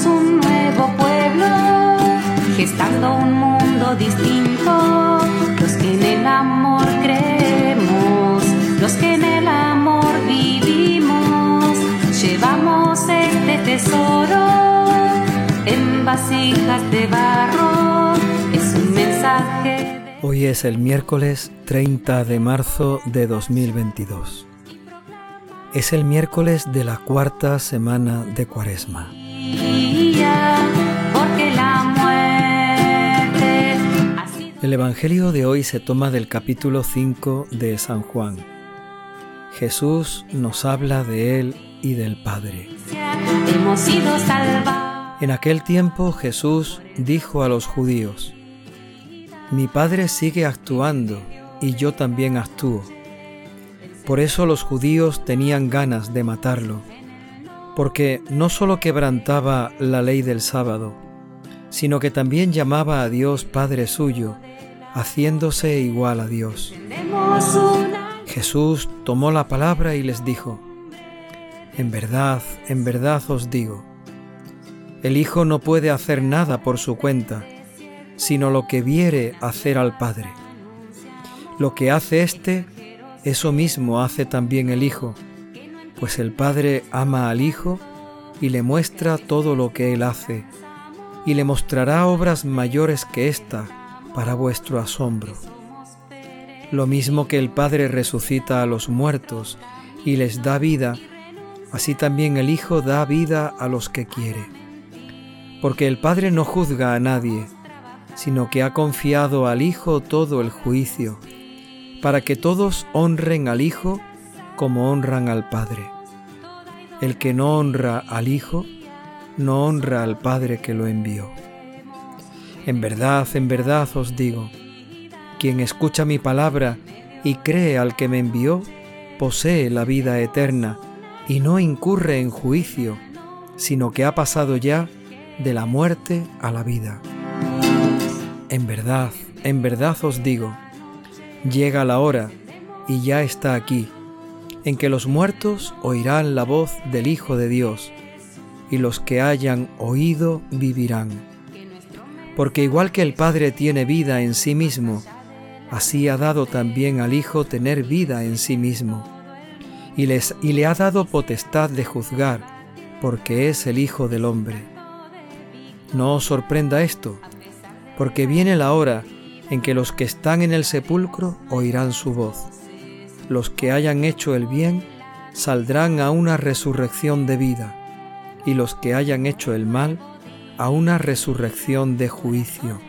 somos un nuevo pueblo, gestando un mundo distinto. Los que en el amor creemos, los que en el amor vivimos, llevamos este tesoro en vasijas de barro. Es un mensaje. Hoy es el miércoles 30 de marzo de 2022. Es el miércoles de la cuarta semana de Cuaresma. El Evangelio de hoy se toma del capítulo 5 de San Juan. Jesús nos habla de Él y del Padre. En aquel tiempo Jesús dijo a los judíos, Mi Padre sigue actuando y yo también actúo. Por eso los judíos tenían ganas de matarlo, porque no solo quebrantaba la ley del sábado, sino que también llamaba a Dios Padre suyo, haciéndose igual a Dios. Jesús tomó la palabra y les dijo, En verdad, en verdad os digo, el Hijo no puede hacer nada por su cuenta, sino lo que viere hacer al Padre. Lo que hace éste, eso mismo hace también el Hijo, pues el Padre ama al Hijo y le muestra todo lo que Él hace, y le mostrará obras mayores que ésta para vuestro asombro. Lo mismo que el Padre resucita a los muertos y les da vida, así también el Hijo da vida a los que quiere. Porque el Padre no juzga a nadie, sino que ha confiado al Hijo todo el juicio para que todos honren al Hijo como honran al Padre. El que no honra al Hijo, no honra al Padre que lo envió. En verdad, en verdad os digo, quien escucha mi palabra y cree al que me envió, posee la vida eterna y no incurre en juicio, sino que ha pasado ya de la muerte a la vida. En verdad, en verdad os digo, Llega la hora, y ya está aquí, en que los muertos oirán la voz del Hijo de Dios, y los que hayan oído vivirán. Porque igual que el Padre tiene vida en sí mismo, así ha dado también al Hijo tener vida en sí mismo, y, les, y le ha dado potestad de juzgar, porque es el Hijo del hombre. No os sorprenda esto, porque viene la hora en que los que están en el sepulcro oirán su voz. Los que hayan hecho el bien saldrán a una resurrección de vida, y los que hayan hecho el mal a una resurrección de juicio.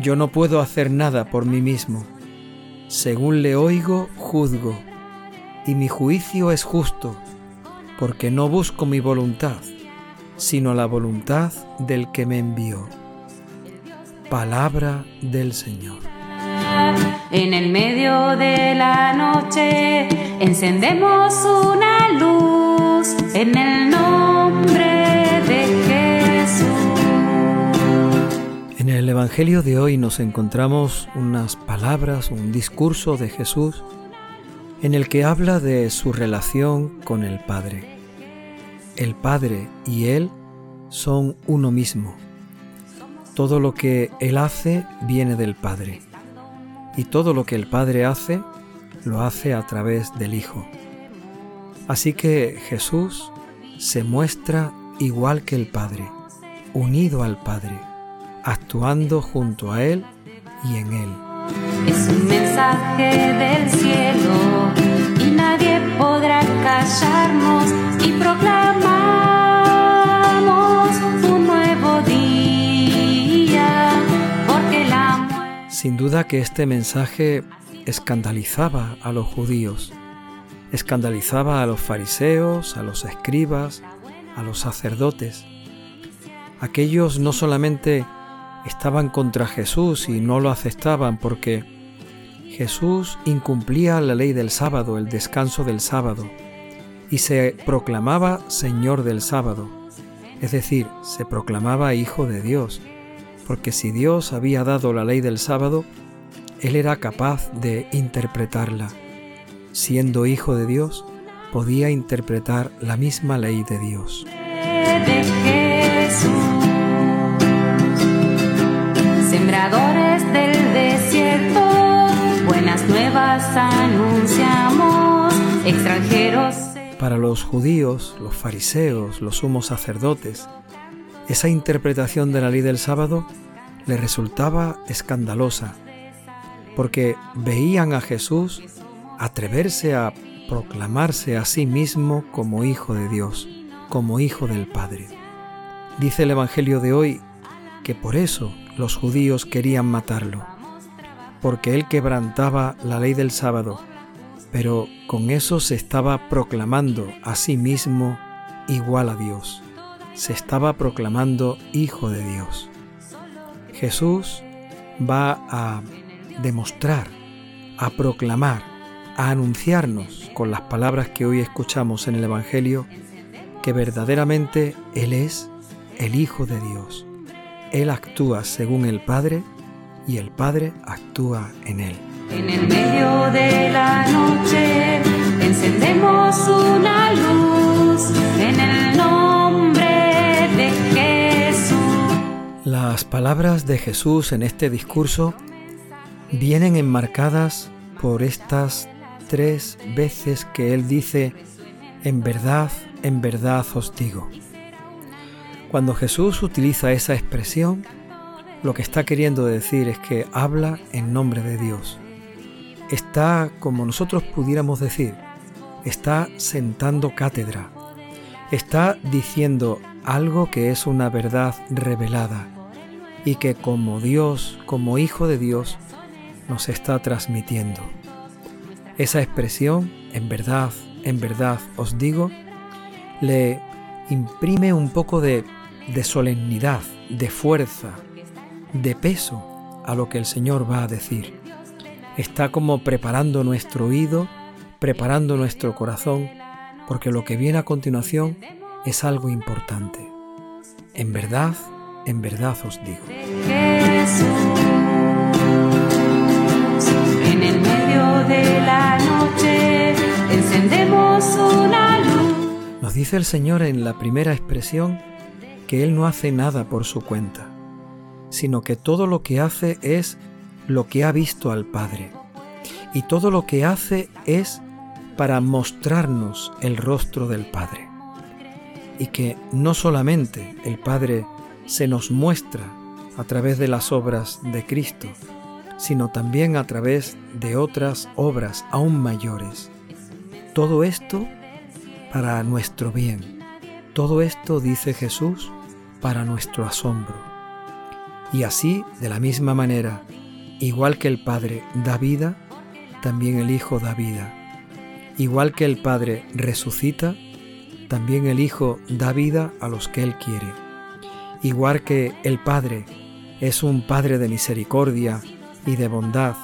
Yo no puedo hacer nada por mí mismo. Según le oigo, juzgo, y mi juicio es justo, porque no busco mi voluntad, sino la voluntad del que me envió. Palabra del Señor. En el medio de la noche encendemos una en el nombre de Jesús. En el Evangelio de hoy nos encontramos unas palabras, un discurso de Jesús en el que habla de su relación con el Padre. El Padre y Él son uno mismo todo lo que Él hace viene del Padre. Y todo lo que el Padre hace, lo hace a través del Hijo. Así que Jesús se muestra igual que el Padre, unido al Padre, actuando junto a Él y en Él. Es un mensaje del cielo y nadie podrá callarnos y proclamar Sin duda que este mensaje escandalizaba a los judíos, escandalizaba a los fariseos, a los escribas, a los sacerdotes. Aquellos no solamente estaban contra Jesús y no lo aceptaban porque Jesús incumplía la ley del sábado, el descanso del sábado, y se proclamaba Señor del sábado, es decir, se proclamaba Hijo de Dios porque si Dios había dado la ley del sábado, Él era capaz de interpretarla. Siendo hijo de Dios, podía interpretar la misma ley de Dios. Sembradores del desierto, buenas nuevas anunciamos, extranjeros. Para los judíos, los fariseos, los sumos sacerdotes, esa interpretación de la ley del sábado le resultaba escandalosa, porque veían a Jesús atreverse a proclamarse a sí mismo como hijo de Dios, como hijo del Padre. Dice el Evangelio de hoy que por eso los judíos querían matarlo, porque él quebrantaba la ley del sábado, pero con eso se estaba proclamando a sí mismo igual a Dios, se estaba proclamando hijo de Dios. Jesús va a demostrar, a proclamar, a anunciarnos con las palabras que hoy escuchamos en el Evangelio que verdaderamente Él es el Hijo de Dios. Él actúa según el Padre y el Padre actúa en Él. En el medio de la noche encendemos una luz en el nombre de Jesús. Las palabras de Jesús en este discurso vienen enmarcadas por estas tres veces que Él dice, en verdad, en verdad os digo. Cuando Jesús utiliza esa expresión, lo que está queriendo decir es que habla en nombre de Dios. Está, como nosotros pudiéramos decir, está sentando cátedra. Está diciendo algo que es una verdad revelada y que como Dios, como Hijo de Dios, nos está transmitiendo. Esa expresión, en verdad, en verdad os digo, le imprime un poco de, de solemnidad, de fuerza, de peso a lo que el Señor va a decir. Está como preparando nuestro oído, preparando nuestro corazón, porque lo que viene a continuación es algo importante. En verdad, en verdad os digo. De la noche encendemos una luz. Nos dice el Señor en la primera expresión que Él no hace nada por su cuenta, sino que todo lo que hace es lo que ha visto al Padre. Y todo lo que hace es para mostrarnos el rostro del Padre. Y que no solamente el Padre se nos muestra a través de las obras de Cristo, sino también a través de otras obras aún mayores. Todo esto para nuestro bien. Todo esto, dice Jesús, para nuestro asombro. Y así, de la misma manera, igual que el Padre da vida, también el Hijo da vida. Igual que el Padre resucita, también el Hijo da vida a los que Él quiere. Igual que el Padre es un Padre de misericordia y de bondad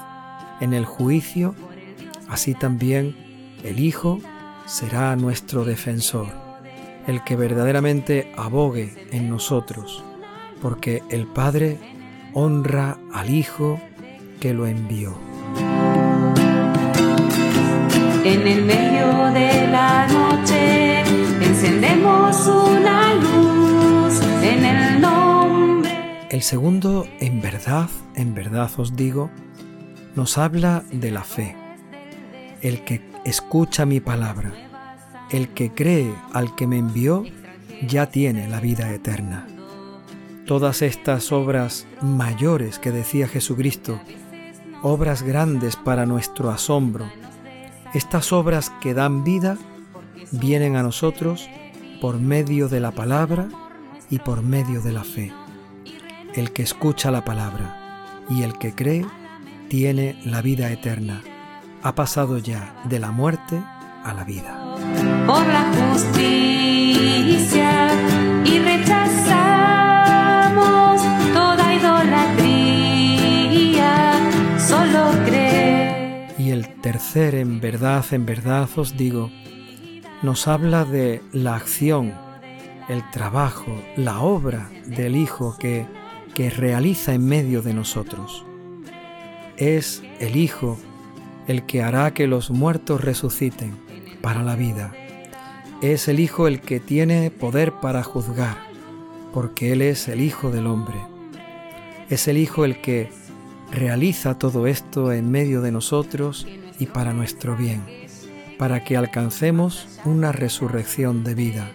en el juicio, así también el Hijo será nuestro defensor, el que verdaderamente abogue en nosotros, porque el Padre honra al Hijo que lo envió. En el medio de la noche encendemos una luz en el. El segundo, en verdad, en verdad os digo, nos habla de la fe. El que escucha mi palabra, el que cree al que me envió, ya tiene la vida eterna. Todas estas obras mayores que decía Jesucristo, obras grandes para nuestro asombro, estas obras que dan vida vienen a nosotros por medio de la palabra y por medio de la fe. El que escucha la palabra y el que cree tiene la vida eterna. Ha pasado ya de la muerte a la vida. por la justicia y rechazamos toda idolatría. Solo cree. Y el tercer, en verdad, en verdad os digo, nos habla de la acción, el trabajo, la obra del Hijo que, que realiza en medio de nosotros. Es el Hijo el que hará que los muertos resuciten para la vida. es el Hijo el que tiene poder para juzgar, porque Él es el Hijo del hombre. Es el Hijo el que realiza todo esto en medio de nosotros y para nuestro bien, para que alcancemos una resurrección de vida.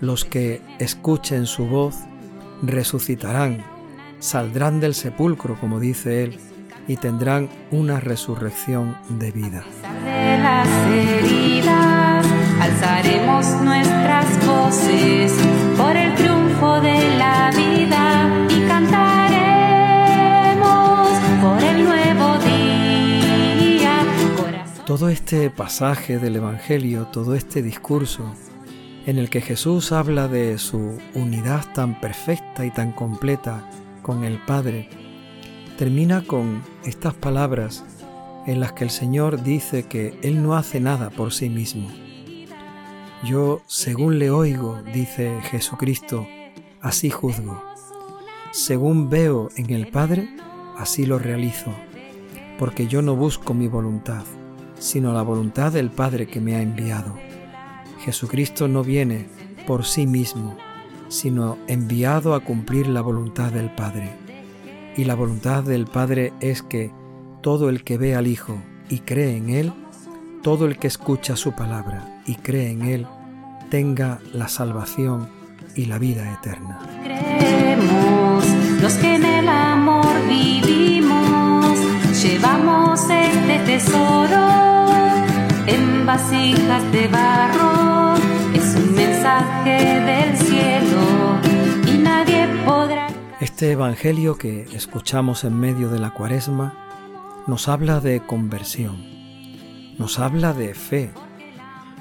Los que escuchen su voz resucitarán, saldrán del sepulcro, como dice Él, y tendrán una resurrección de vida. De las heridas, alzaremos nuestras voces por el triunfo de la vida y cantaremos por el nuevo día. Todo este pasaje del Evangelio, todo este discurso en el que Jesús habla de su unidad tan perfecta y tan completa con el Padre, termina con estas palabras en las que el Señor dice que Él no hace nada por sí mismo. Yo, según le oigo, dice Jesucristo, así juzgo. Según veo en el Padre, así lo realizo, porque yo no busco mi voluntad, sino la voluntad del Padre que me ha enviado. Jesucristo no viene por sí mismo, sino enviado a cumplir la voluntad del Padre y la voluntad del Padre es que todo el que ve al Hijo y cree en Él, todo el que escucha su palabra y cree en Él, tenga la salvación y la vida eterna. Creemos, los que en el amor vivimos, llevamos este tesoro es un mensaje del cielo y nadie podrá este Evangelio que escuchamos en medio de la cuaresma nos habla de conversión, nos habla de fe,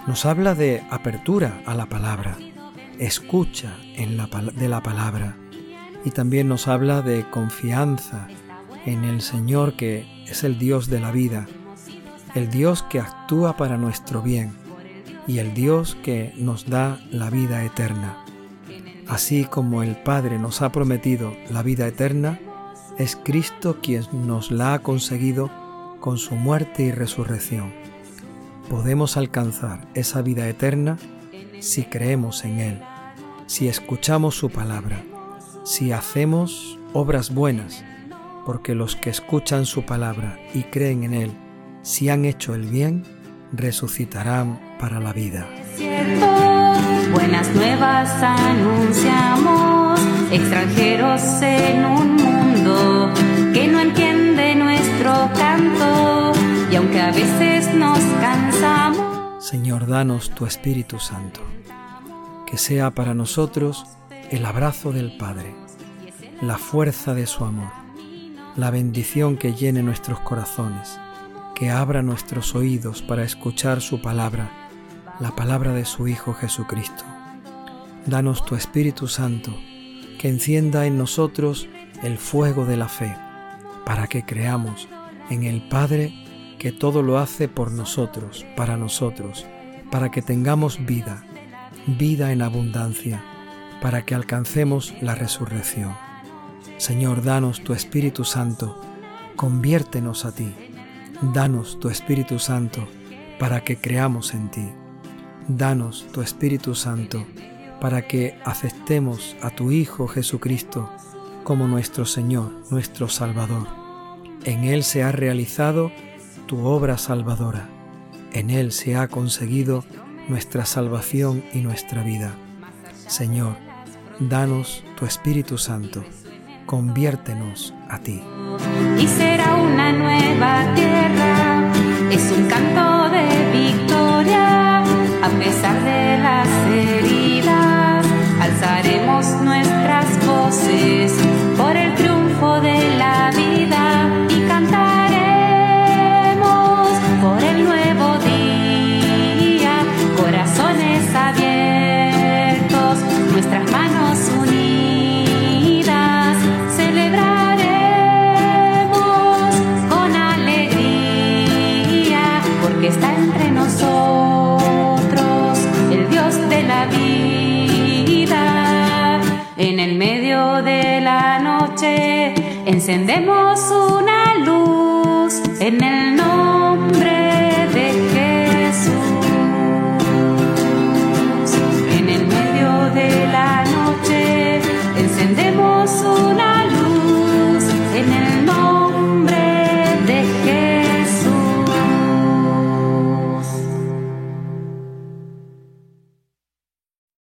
nos habla de apertura a la palabra, escucha de la palabra. Y también nos habla de confianza en el Señor que es el Dios de la vida, el Dios que actúa para nuestro bien y el Dios que nos da la vida eterna. Así como el Padre nos ha prometido la vida eterna, es Cristo quien nos la ha conseguido con su muerte y resurrección. Podemos alcanzar esa vida eterna si creemos en Él, si escuchamos su palabra, si hacemos obras buenas, porque los que escuchan su palabra y creen en Él, si han hecho el bien, resucitarán para la vida. Buenas nuevas anunciamos, extranjeros en un mundo que no entiende nuestro canto y aunque a veces nos cansamos. Señor, danos tu Espíritu Santo, que sea para nosotros el abrazo del Padre, la fuerza de su amor, la bendición que llene nuestros corazones, que abra nuestros oídos para escuchar su palabra la palabra de su Hijo Jesucristo. Danos tu Espíritu Santo, que encienda en nosotros el fuego de la fe, para que creamos en el Padre que todo lo hace por nosotros, para nosotros, para que tengamos vida, vida en abundancia, para que alcancemos la resurrección. Señor, danos tu Espíritu Santo, conviértenos a ti, danos tu Espíritu Santo, para que creamos en ti. Danos tu Espíritu Santo para que aceptemos a tu Hijo Jesucristo como nuestro Señor, nuestro Salvador. En Él se ha realizado tu obra salvadora. En Él se ha conseguido nuestra salvación y nuestra vida. Señor, danos tu Espíritu Santo. Conviértenos a ti. Y será una nueva tierra. Es un canto de victoria a pesar de las heridas, alzaremos nuestras voces encendemos una luz en el nombre